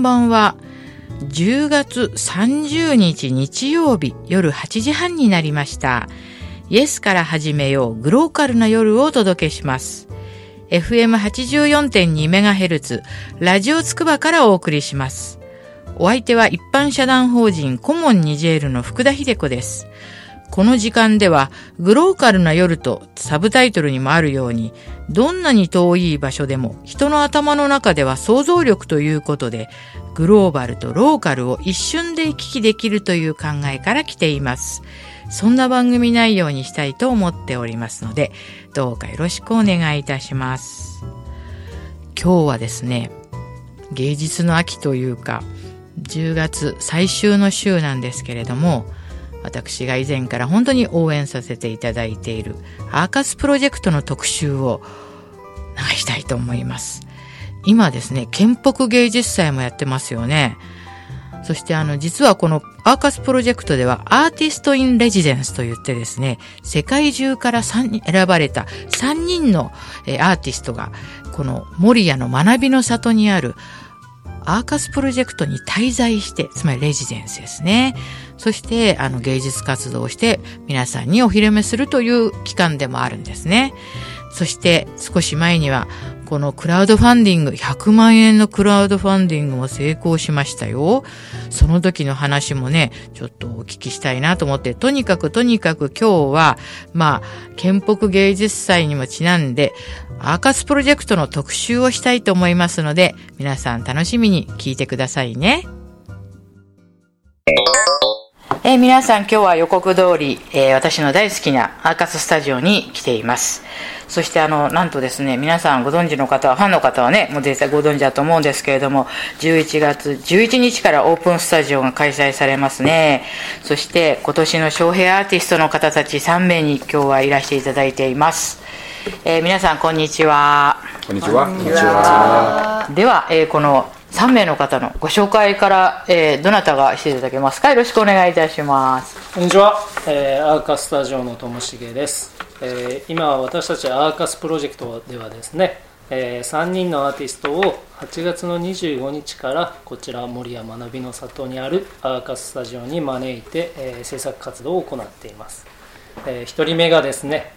んばんは。10月30日日曜日夜8時半になりました。イエスから始めようグローカルな夜をお届けします。FM84.2MHz ラジオつくばからお送りします。お相手は一般社団法人コモンニジェールの福田秀子です。この時間では、グローカルな夜とサブタイトルにもあるように、どんなに遠い場所でも人の頭の中では想像力ということで、グローバルとローカルを一瞬で行き来できるという考えから来ています。そんな番組内容にしたいと思っておりますので、どうかよろしくお願いいたします。今日はですね、芸術の秋というか、10月最終の週なんですけれども、私が以前から本当に応援させていただいているアーカスプロジェクトの特集を流したいと思います。今ですね、建北芸術祭もやってますよね。そしてあの、実はこのアーカスプロジェクトではアーティストインレジデンスと言ってですね、世界中から選ばれた3人のアーティストが、この守谷の学びの里にあるアーカスプロジェクトに滞在して、つまりレジデンスですね。そして、あの、芸術活動をして皆さんにお披露目するという期間でもあるんですね。そして少し前にはこのクラウドファンディング、100万円のクラウドファンディングも成功しましたよ。その時の話もね、ちょっとお聞きしたいなと思って、とにかくとにかく今日は、まあ、建北芸術祭にもちなんで、アーカスプロジェクトの特集をしたいと思いますので、皆さん楽しみに聞いてくださいね。えー、皆さん今日は予告通り、えー、私の大好きなアーカススタジオに来ています。そしてあの、なんとですね、皆さんご存知の方は、ファンの方はね、もう絶対ご存知だと思うんですけれども、11月11日からオープンスタジオが開催されますね。そして今年の招聘アーティストの方たち3名に今日はいらしていただいています。えー、皆さんこんにちは。こんにちは。こんにちは。では、えー、この3名の方のご紹介から、えー、どなたがしていただけますか？よろしくお願いいたします。こんにちは、えー、アーカスタジオのともしげです。えー、今私たちアーカスプロジェクトではですね、えー、3人のアーティストを8月の25日からこちら守谷学びの里にあるアーカススタジオに招いて、えー、制作活動を行っています、えー、1人目がですね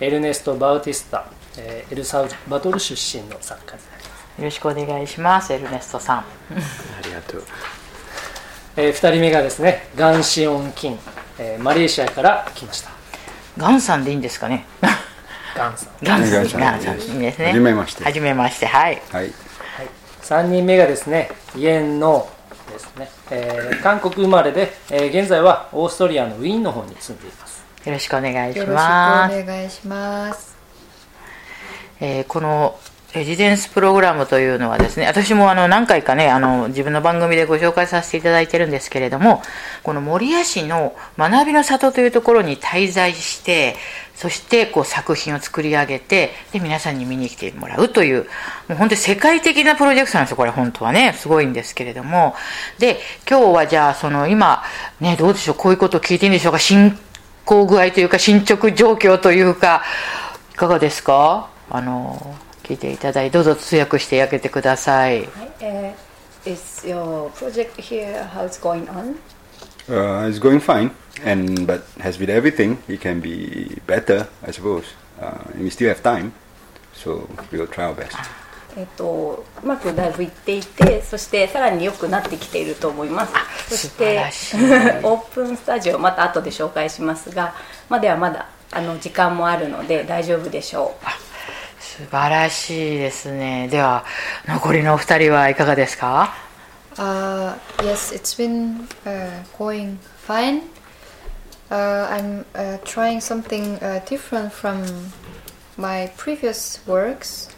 エルネスト・バウティスタ、えー、エルサバトル出身の作家です。ろしくお願いしますエルネストさんありがとう、えー、2人目がですねガンシオン・キン、えー、マレーシアから来ましたガンさんでいいんですかね？ガンさん。ガンさん。ガンさん。いいですね。はじめまして。はじめまして。はい。はい。三人目がですね、イエンのですね、えー、韓国生まれで、えー、現在はオーストリアのウィーンの方に住んでいます。よろしくお願いします。よろしくお願いします。えー、このレジデンスプログラムというのはですね、私もあの何回かね、あの自分の番組でご紹介させていただいてるんですけれども、この守谷市の学びの里というところに滞在して、そしてこう作品を作り上げて、で、皆さんに見に来てもらうという、もう本当に世界的なプロジェクトなんですよ、これ本当はね、すごいんですけれども。で、今日はじゃあ、その今、ね、どうでしょう、こういうことを聞いていいんでしょうか、進行具合というか、進捗状況というか、いかがですか？あの、聞いていただいどうぞ通訳してあげてください。はい、uh, is your project here how it's going on? Uh, it's going fine, and but as with everything, it can be better, I suppose. Uh, and we still have time, so we'll try our best. えっと、うまくだいぶいっていてそしてさらに良くなってきていると思いますそしてオープンスタジオまた後で紹介しますがまではまだあの時間もあるので大丈夫でしょう素晴らしいですね。では、残りのお二人はいかがですか uh, Yes, it's been uh, going fine. Uh, I'm uh, trying something uh, different from my previous works.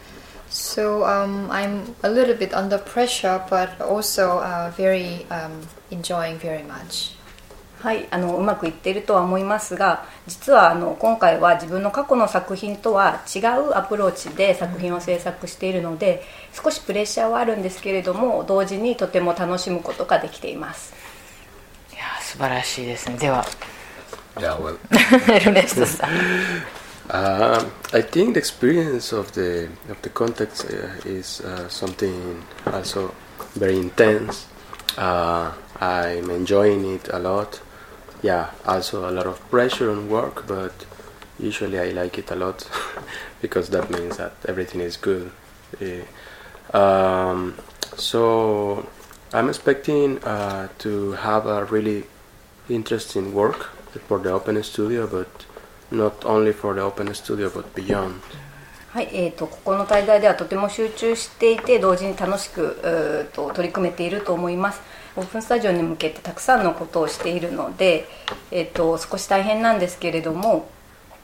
So um, I'm a little bit under pressure, but also uh, very um, enjoying very much. はいあのうまくいっているとは思いますが実はあの今回は自分の過去の作品とは違うアプローチで作品を制作しているので少しプレッシャーはあるんですけれども同時にとても楽しむことができていますいや素晴らしいですねでは Yeah, well, エルネストさん Uh, I think the experience of the of the context uh, is uh, something also very intense. Uh, I'm enjoying it a lot. Yeah, also a lot of pressure on work, but usually I like it a lot because that means that everything is good. Eh, um, so I'm expecting uh, to have a really interesting work for the Open Studio, but not only for the Open Studio, but beyond. はい、えー、とここの滞在ではとても集中していて同時に楽しくうーと取り組めていると思います オープンスタジオに向けてたくさんのことをしているので、えー、と少し大変なんですけれども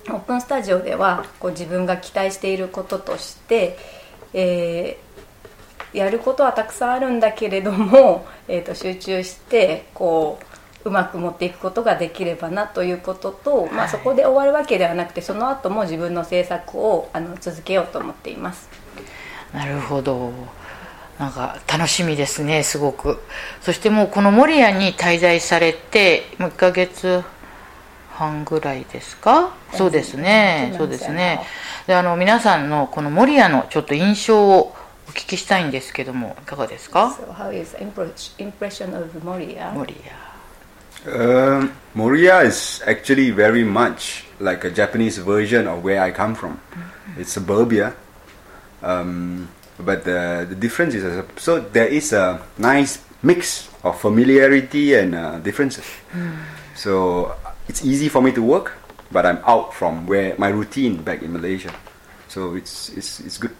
オープンスタジオではこう自分が期待していることとして、えーやることはたくさんあるんだけれども、えー、と集中してこううまく持っていくことができればなということと、まあ、そこで終わるわけではなくてその後も自分の制作をあの続けようと思っています。なるほどなんか楽しみですねすごくそしてもうこの守谷に滞在されてもう1ヶ月半ぐらいですかそうですねそうですねであの皆さんのこの守谷のちょっと印象をお聞きしたいんですけどもいかがですか So how is impre- impression of Moria? 守谷 Um, Moria is actually very much like a Japanese version of where I come from. It's suburbia. Um, but the, the difference is uh, so there is a nice mix of familiarity and uh, differences. So it's easy for me to work, but I'm out from where my routine back in Malaysia. So it's it's, it's good.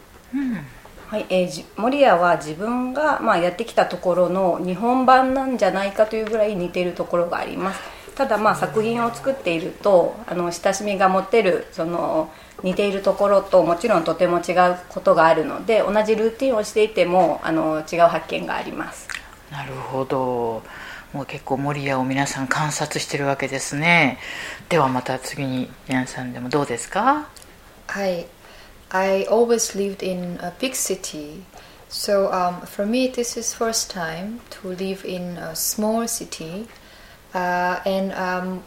はい、えーじモリアは自分が、まあ、やってきたところの日本版なんじゃないかというぐらい似ているところがあります ただまあ作品を作っているとあの親しみが持てるその似ているところともちろんとても違うことがあるので同じルーティンをしていてもあの違う発見があります。なるほど。もう結構守谷を皆さん観察してるわけですね。ではまた次にヤンさんでもどうですか？I I always lived in a big city, so um, for me this is first time to live in a small city, uh, and um,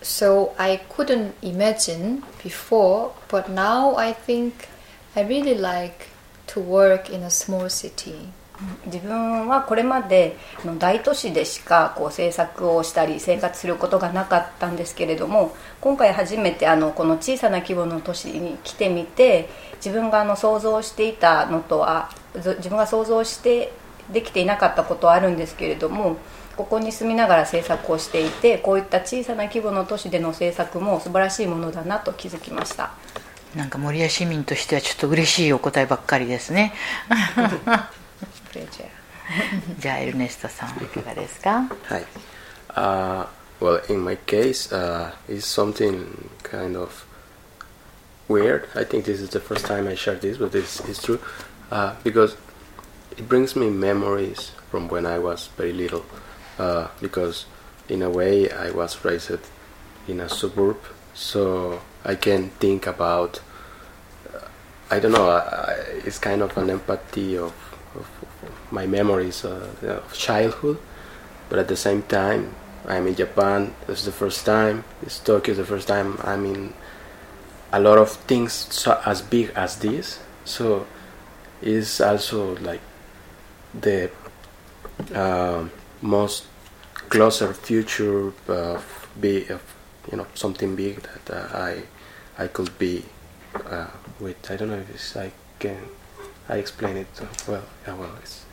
so I couldn't imagine before, but now I think I really like to work in a small city. 自分はこれまで大都市でしかこう制作をしたり生活することがなかったんですけれども今回初めてあのこの小さな規模の都市に来てみて自分があの想像していたのとは自分が想像してできていなかったことはあるんですけれどもここに住みながら制作をしていてこういった小さな規模の都市での制作も素晴らしいものだなと気づきました。なんか守谷市民としてはちょっと嬉しいお答えばっかりですねプレジャーじゃあエルネストさんいかがですか Hi. Uh, well, in my case, uh, it's something kind of weird. I think this is the first time I share this, but this is true uh, because it brings me memories from when I was very little. Uh, because in a way, I was raised in a suburb, so I can think about. uh, I don't know. I- it's kind of an empathy of, of, my memories uh, of childhood but at the same time i'm in japan it's the first time it's tokyo the first time i'm in a lot of things so as big as this so it's also like the um most closer future of be of you know something big that uh, i i could be uh, with i don't know if it's i can i explain it uh, well yeah well it's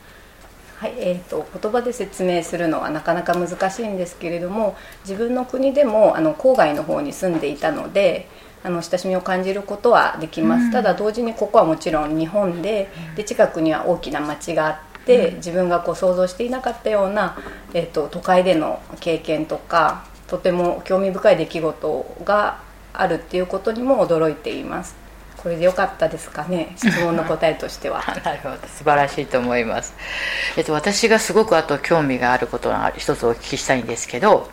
はいえー、と言葉で説明するのはなかなか難しいんですけれども自分の国でもあの郊外の方に住んでいたのであの親しみを感じることはできます、ただ同時にここはもちろん日本でで近くには大きな町があって、自分がこう想像していなかったような、えー、と都会での経験とかとても興味深い出来事があるっていうことにも驚いています。これでよかったですかね質問の答えとしては。なるほど。素晴らしいと思います、えっと、私がすごくあと興味があることが一つお聞きしたいんですけど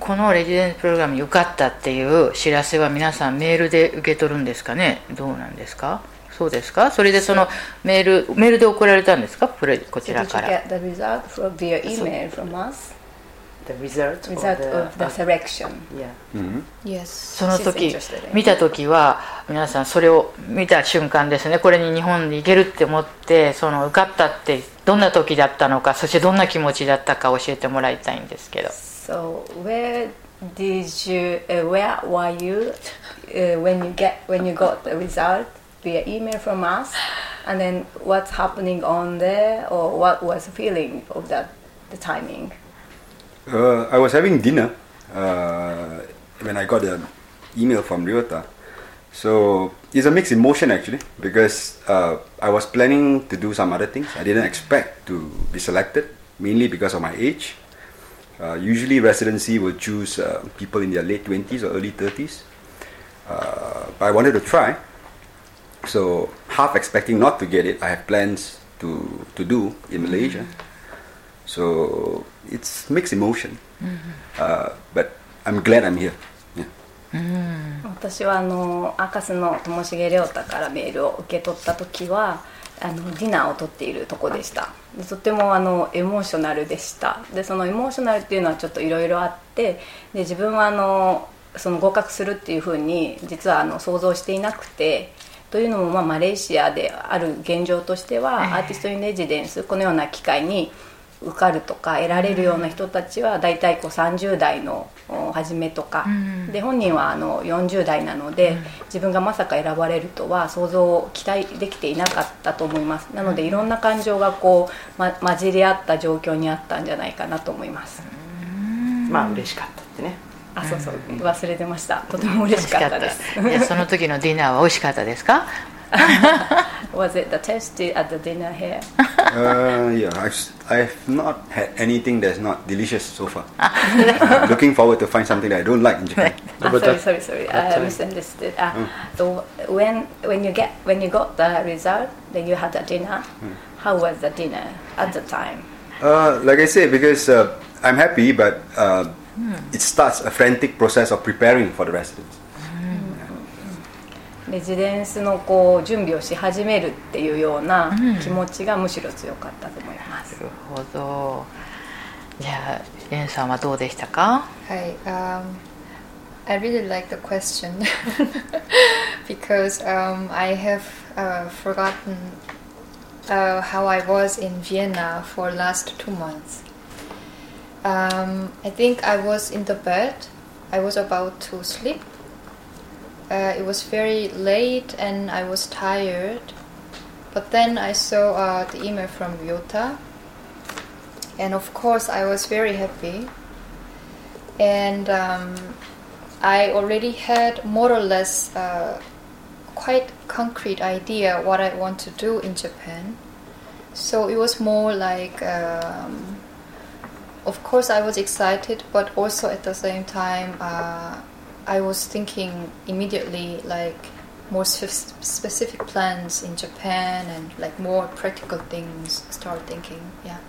このレジデントプログラムに受かったっていう知らせは皆さんメールで受け取るんですかね？どうなんですか？そうですか？それでそのメールメールで送られたんですか？こ,ちらから。その時見た時は皆さんそれを見た瞬間ですね。これに日本に行けるって思ってその受かったってどんな時だったのかそしてどんな気持ちだったか教えてもらいたいんですけど。So, where、were you、when you got the result? Via email from us? And then what's happening on there, or what was the feeling of that the timing? Uh, I was having dinner uh, when I got an email from Ryota. So it's a mixed emotion actually because uh, I was planning to do some other things. I didn't expect to be selected, mainly because of my age. Uh, usually, residency will choose uh, people in their late 20s or early 30s. Uh, but I wanted to try. So, half expecting not to get it, I have plans to, to do in Malaysia. So it's mixed emotion, uh, but I'm glad I'm here. Yeah. 私はあのアーカスのともしげ亮太からメールを受け取った時はあのディナーをとっているとこでしたでとてもあのエモーショナルでしたでそのエモーショナルっていうのはちょっといろいろあってで自分はあのその合格するっていうふうに実はあの想像していなくてというのも、まあ、マレーシアである現状としては、アーティスト・イン・レジデンスこのような機会に受かるとか得られるような人たちは大体こう30代のお初めとか、で本人はあの40代なので、自分がまさか選ばれるとは想像期待できていなかったと思います。なのでいろんな感情がこう、ま、混じり合った状況にあったんじゃないかなと思います、まあ嬉しかったってねあそうそう忘れてましたとても嬉しかったですいやその時のディナーは美味しかったですか Was it the tasty at the dinner here? Uh, yeah, I've, s- I've not had anything that's not delicious so far. Uh, looking forward to find something that I don't like in Japan. Ah, But sorry, that- sorry, sorry. that I time- misunderstood. Ah, So when when you get when you got the result, then you had a dinner. How was the dinner at the time? Uh, like I said, because uh, I'm happy, but uh, it starts a frantic process of preparing for the residence. レジデンスのこう準備をし始めるっていうような気持ちがむしろ強かったと思います。なるほどじゃあレンさんはどうでしたか Hi. Um, I really like the question because um, I have uh, forgotten uh, how I was in Vienna for last two months. Um, I think I was in the bed. I was about to sleep. Uh, it was very late and I was tired. But then I saw uh, the email from Ryota. And of course, I was very happy and um, I already had more or less uh, quite concrete idea what I want to do in Japan. So it was more like, um, of course, I was excited, but also at the same time, uh, I was thinking immediately like more spe- specific plans in Japan and like more practical things. Start thinking, yeah.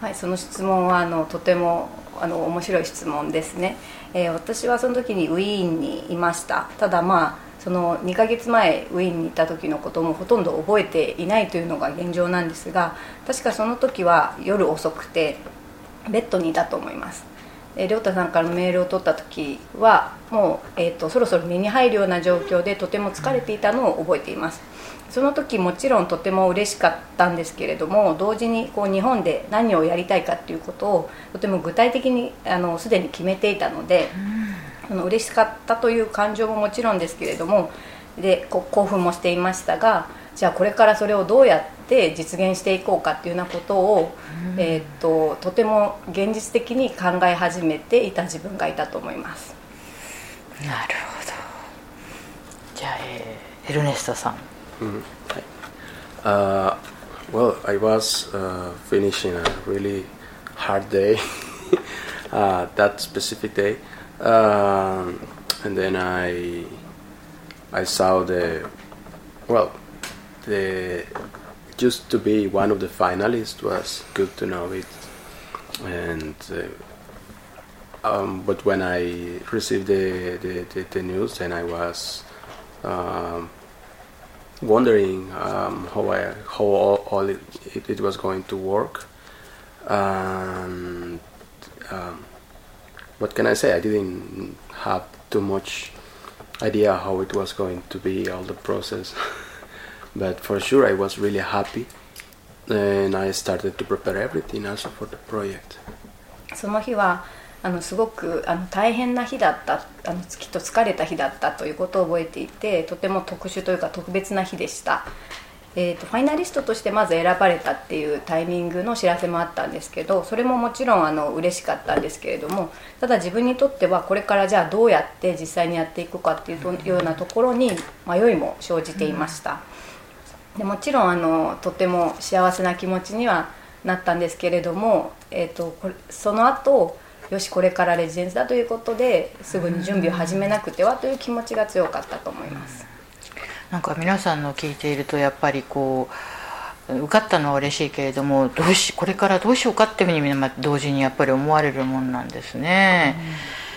はい、その質問はあのとてもあの面白い質問ですね、えー私はその時にウィーンにいましたただまあ その2ヶ月前ウィーンにいた時のこともほとんど覚えていないというのが現状なんですが確かその時は夜遅くてベッドにいたと思います。え亮太さんからのメールを取った時はもう、えー、とそろそろ寝に入るような状況でとても疲れていたのを覚えています。その時もちろんとても嬉しかったんですけれども同時にこう日本で何をやりたいかっていうことをとても具体的にあのすでに決めていたので、あの嬉しかったという感情ももちろんですけれどもでこ興奮もしていましたがじゃあこれからそれをどうやって実現していこうかっていうようなことを、えーっととても現実的に考え始めていた自分がいたと思います。なるほど。じゃあ、えーエルネストさん。Uh, well, I was uh, finishing a really hard day, uh, that specific day, um, and then I I saw the well, the just to be one of the finalists was good to know it, and. Uh, um, but when I received the, the, the, the news, then I was um, wondering um, how I, how all, all it, it, it was going to work. And um, what can I say? I didn't have too much idea how it was going to be all the process, but for sure I was really happy, and I started to prepare everything also for the project. その日はあのすごくあの大変な日だったあのきっと疲れた日だったということを覚えていてとても特殊というか特別な日でした、えー、とファイナリストとしてまず選ばれたっていうタイミングの知らせもあったんですけどそれももちろんあの嬉しかったんですけれどもただ自分にとってはこれからじゃあどうやって実際にやっていくかっていうようなところに迷いも生じていました。でもちろんあのとても幸せな気持ちにはなったんですけれども、えー、とこれその後よしこれからレジデンスだということですぐに準備を始めなくてはという気持ちが強かったと思います。なんか皆さんの聞いているとやっぱりこう受かったのは嬉しいけれどもどうしこれからどうしようかっていうふうにみんな同時にやっぱり思われるもんなんですね。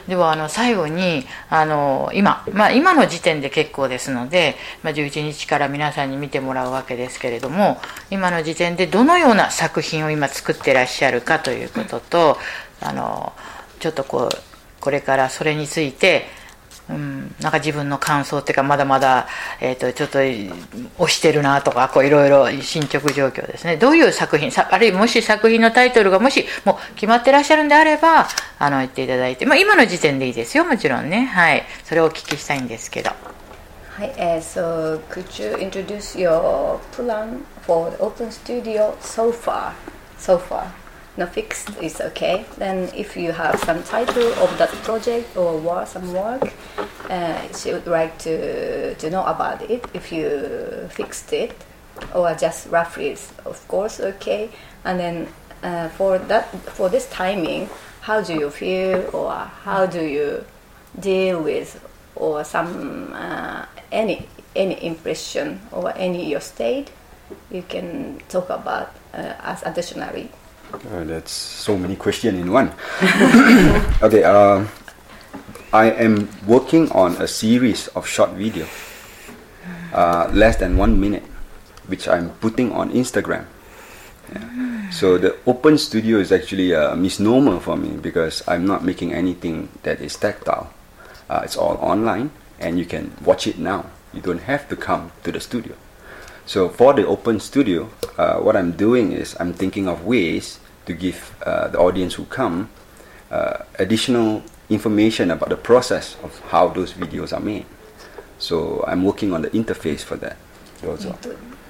ではあの最後にあの今、まあ、今の時点で結構ですので、まあ、11日から皆さんに見てもらうわけですけれども今の時点でどのような作品を今作ってらっしゃるかということとあのちょっとこうこれからそれについてうん、なんか自分の感想っていうかまだまだ、えー、とちょっと押してるなとかこういろいろ進捗状況ですね。どういう作品さあるいはもし作品のタイトルがもしもう決まってらっしゃるんであればあの言っていただいて、まあ、今の時点でいいですよ。もちろんね。はい。それをお聞きしたいんですけど。はい、えー so could you introduce your plan for the open studio so far? So far. No fixed is okay. Then if you have some title of that project or work, some work, uh, she would like to, to know about it. If you fixed it or just roughly is of course okay. And then uh, for that for this timing, how do you feel or how do you deal with or some uh, any any impression or any your state you can talk about uh, as additionally Uh, that's so many questions in one. okay, uh, I am working on a series of short video, uh, less than one minute, which I'm putting on Instagram. Yeah. So the open studio is actually a misnomer for me because I'm not making anything that is tactile. Uh, it's all online, and you can watch it now. You don't have to come to the studio. So for the open studio, uh, what I'm doing is I'm thinking of ways to give uh, the audience who come uh, additional information about the process of how those videos are made. So I'm working on the interface for that. どうぞ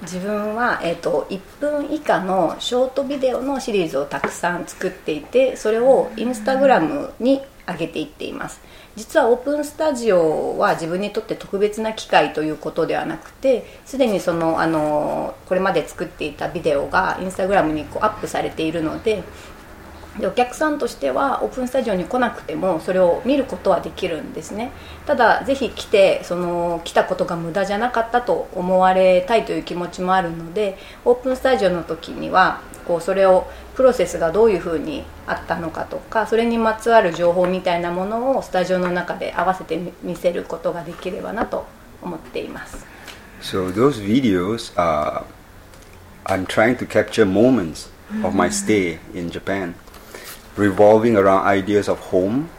自分は、えー、と1分以下のショートビデオのシリーズをたくさん作っていてそれをインスタグラムに上げていっていますうん実はオープンスタジオは自分にとって特別な機会ということではなくてすでにそのあのこれまで作っていたビデオがインスタグラムにこうアップされているのででお客さんとしてはオープンスタジオに来なくてもそれを見ることはできるんですね。ただぜひ来てその来たことが無駄じゃなかったと思われたいという気持ちもあるのでオープンスタジオの時にはこうそれをプロセスがどういうふうにあったのかとかそれにまつわる情報みたいなものをスタジオの中で合わせて見せることができればなと思っています。So those videos are I'm trying to capture moments of my stay in Japan, revolving around ideas of home,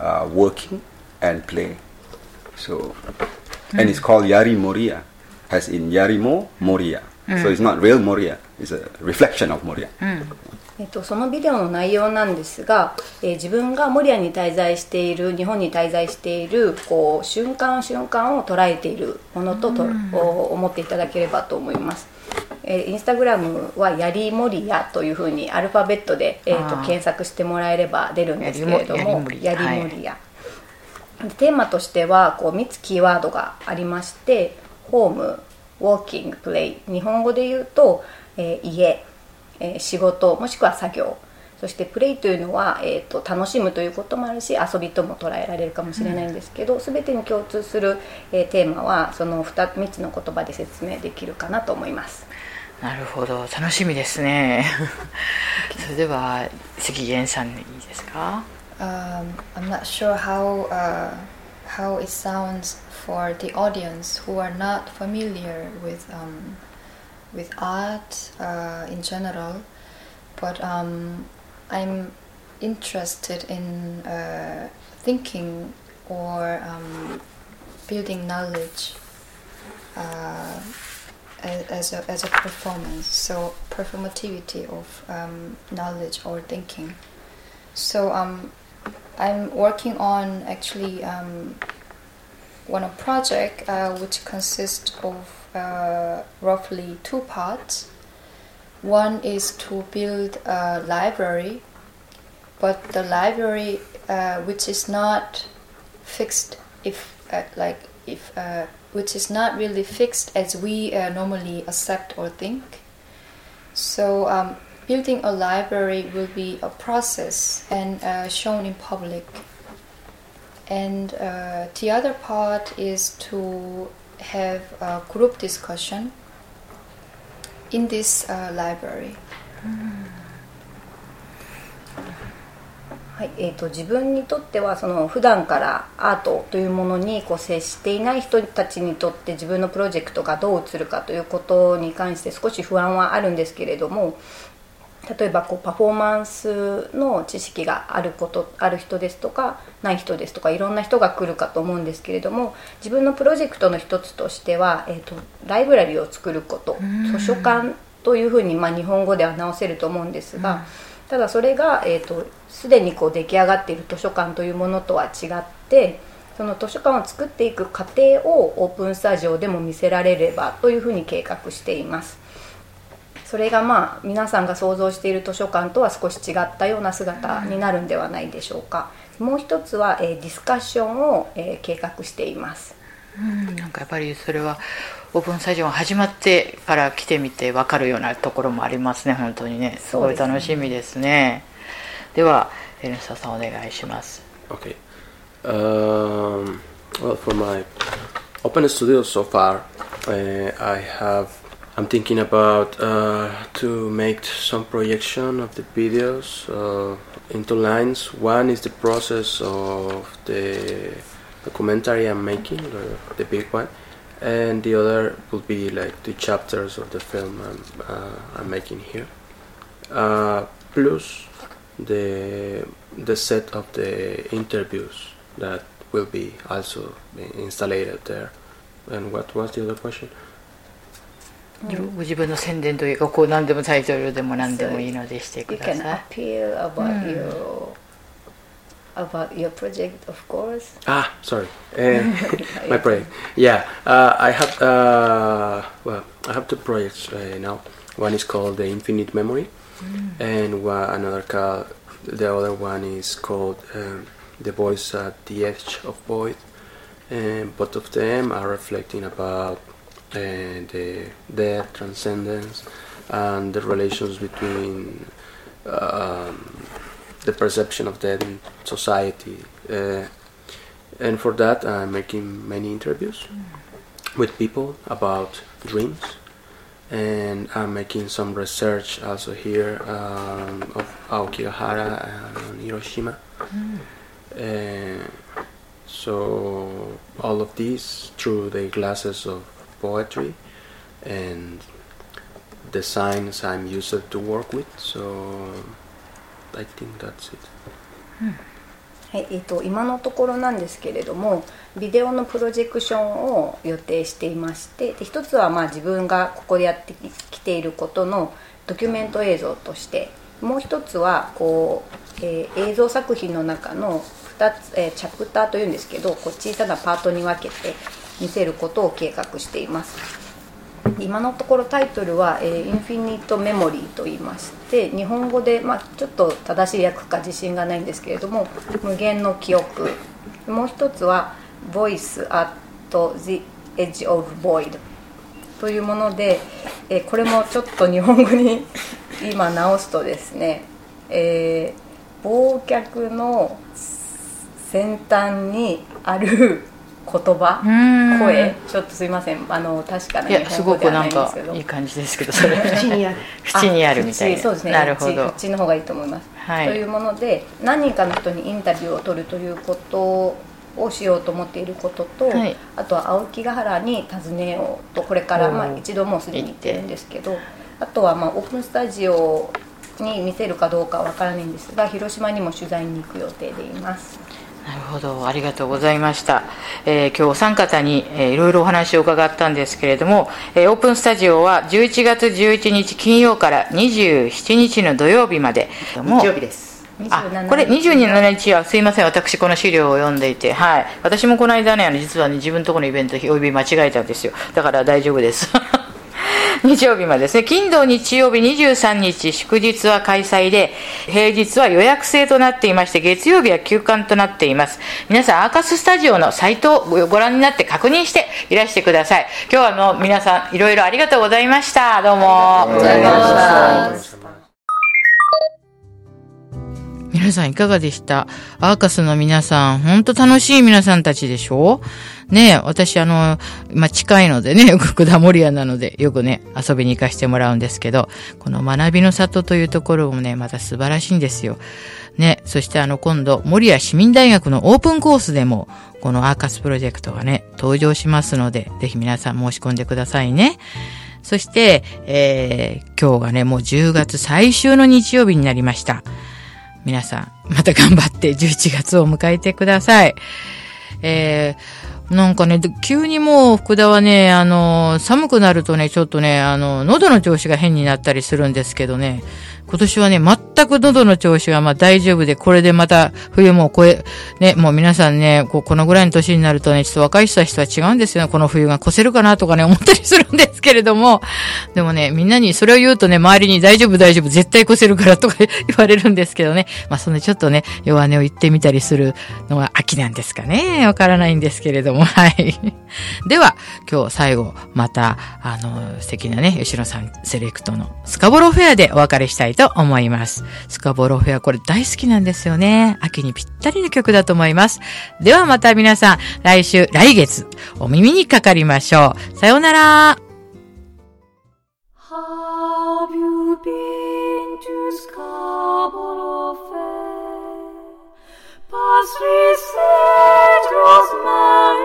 uh, working, and play. So, and it's called Yari Moria, as in Yarimo Moria. So it's not real Moria; it's a reflection of Moria. えっと、そのビデオの内容なんですが、えー自分がモリアに滞在している日本に滞在しているこう瞬間瞬間を捉えているものとと、お思っていただければと思います、えーインスタグラムはやりモリアというふうにアルファベットで、えーと検索してもらえれば出るんですけれどもやりもやりモリア、でテーマとしてはこう3つキーワードがありましてホームウォーキングプレイ日本語で言うと、えー家、えー仕事もしくは作業。そしてプレイというのは、えー、と楽しむということもあるし遊びとも捉えられるかもしれないんですけど、全てに共通する、えーテーマはその 2, 3つの言葉で説明できるかなと思いますなるほど楽しみですねそれでは杉源さんでいいですか Um, I'm not sure how uh, how it sounds for the audience who are not familiar with um, with art uh, in general, but um, I'm interested in uh, thinking or um, building knowledge uh, a- as a, as a performance. So performativity of um, knowledge or thinking. So um, I'm working on actually um, one a project uh, which consists of uh, roughly two parts. One is to build a library, but the library uh, which is not fixed, if uh, like if uh, which is not really fixed as we uh, normally accept or think. So um, building a library will be a process and uh, shown in public. And uh, the other part is to have a group discussion in this uh, library. はいえー、と自分にとってはその普段からアートというものにこう接していない人たちにとって自分のプロジェクトがどう映るかということに関して少し不安はあるんですけれども例えばこうパフォーマンスの知識があることある人ですとかない人ですとかいろんな人が来るかと思うんですけれども自分のプロジェクトの一つとしては、えー、とライブラリを作ること図書館というふうに、まあ、日本語では直せると思うんですが、ただそれが、えー、とすでにこう出来上がっている図書館というものとは違ってその図書館を作っていく過程をオープンスタジオでも見せられればというふうに計画しています。それがまあ皆さんが想像している図書館とは少し違ったような姿になるんではないでしょうか。もう一つは、えーディスカッションを、えー計画しています。うんなんかやっぱりそれはオープンスタジオが始まってから来てみて分かるようなところもありますね本当にねすごい楽しみですねではエルサさんお願いします Okay. Um, well, for my open studio so far, uh, I have. I'm thinking about uh, to make some projection of the videos uh, into lines. One is the process of the documentary I'm making, the, the big one, and the other will be like the chapters of the film I'm, uh, I'm making here. Uh, plus the the set of the interviews that will be also installed there. And what was the other question? ご自分の宣伝というかこう何でもタイトルでも何でもいいのでしてく You だ can さい appeal about your about your project of course Ah, sorry, uh, my project. Yeah, uh, I have uh, well, I have two projects uh, now. One is called the Infinite Memory, and one, another called the other one is called um, the Voice at the Edge of Void. And both of them are reflecting about uh, the death, transcendence, and the relations between um, the perception of that in society. Uh, and for that, I'm making many interviews with people about dreams. And I'm making some research also here um, of Aokigahara and Hiroshima. Uh, so all of these through the glasses of poetry and the signs I'm used to work with. So I think that's it. はいえー、と今のところなんですけれどもビデオのプロジェクションを予定していましてで一つはまあ自分がここでやってきていることのドキュメント映像としてもう一つはこう、えー映像作品の中の2つ、えーチャプターというんですけどこう小さなパートに分けて見せることを計画しています。今のところタイトルは、えーインフィニットメモリーと言いまして日本語で、まあ、ちょっと正しい訳か自信がないんですけれども無限の記憶。もう一つは Voice at the Edge of Void というもので、えーこれもちょっと日本語に 今直すとですね、えー忘却の先端にある葉ん。声？ちょっとすいません。あの確かないすごくなんかないんですけど。いい感じですけどそれ。縁 にある縁にあるみたいな。あそうですね。なるほど。うちの方がいいと思います、はい。というもので何人かの人にインタビューを取るということをしようと思っていることと、はい。あとは青木ヶ原に訪ねようとこれから、まあ、一度もうすでに行ってるんですけどあとはまあオープンスタジオに見せるかどうかわからないんですが広島にも取材に行く予定でいますなるほど。ありがとうございました、えー、今日お三方に、えー、いろいろお話を伺ったんですけれども、えー、オープンスタジオは11月11日金曜から27日の土曜日まで。日曜日です。あこれ27日はすいません。私この資料を読んでいてはい。私もこの間ねあの実はね自分のところのイベントお呼び間違えたんですよ。だから大丈夫です 日曜日までですね。金土日曜日23日祝日は開催で、平日は予約制となっていまして、月曜日は休館となっています。皆さん、アーカススタジオのサイトをご覧になって確認していらしてください。今日はあの皆さん、いろいろありがとうございました。どうも。ありがとうございました。皆さんいかがでした？アーカスの皆さん、ほんと楽しい皆さんたちでしょ？ねえ私あの、まあ、近いのでね、よく果森屋なので、よくね、遊びに行かせてもらうんですけど、この学びの里というところもね、また素晴らしいんですよ。ね、そしてあの今度、森屋市民大学のオープンコースでも、このアーカスプロジェクトがね、登場しますので、ぜひ皆さん申し込んでくださいね。そして、えー、今日がね、もう10月最終の日曜日になりました。皆さん、また頑張って 11月を迎えてください。えー、なんかね、急にもう福田はね、あの、寒くなるとね、ちょっとね、あの、喉の調子が変になったりするんですけどね、今年はね、全く喉の調子がまあ大丈夫で、これでまた冬も超え、ね、もう皆さんね、ここのぐらいの年になるとね、ちょっと若い人たちとは違うんですよね。この冬が越せるかなとかね、思ったりするんですけれども、でもね、みんなにそれを言うとね、周りに大丈夫大丈夫、絶対越せるからとか 言われるんですけどね。まあそのちょっとね、弱音を言ってみたりするのは秋なんですかね。わからないんですけれども、はい。では、今日最後、また、あの、素敵なね、吉野さんセレクトのスカボロフェアでお別れしたいとと思います。スカボロフェアこれ大好きなんですよね。秋にぴったりの曲だと思います。ではまた皆さん、来週、来月、お耳にかかりましょう。さようなら。Have you been to Scarborough Fair? Parsley, sage, rosemary,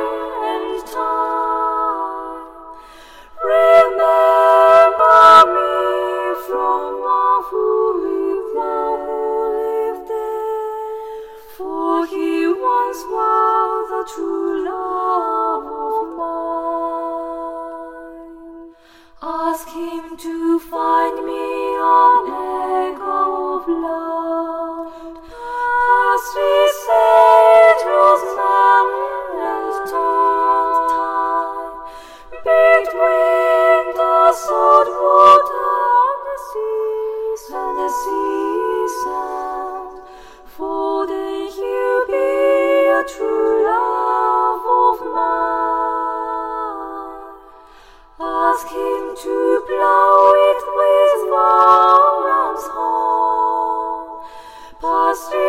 lost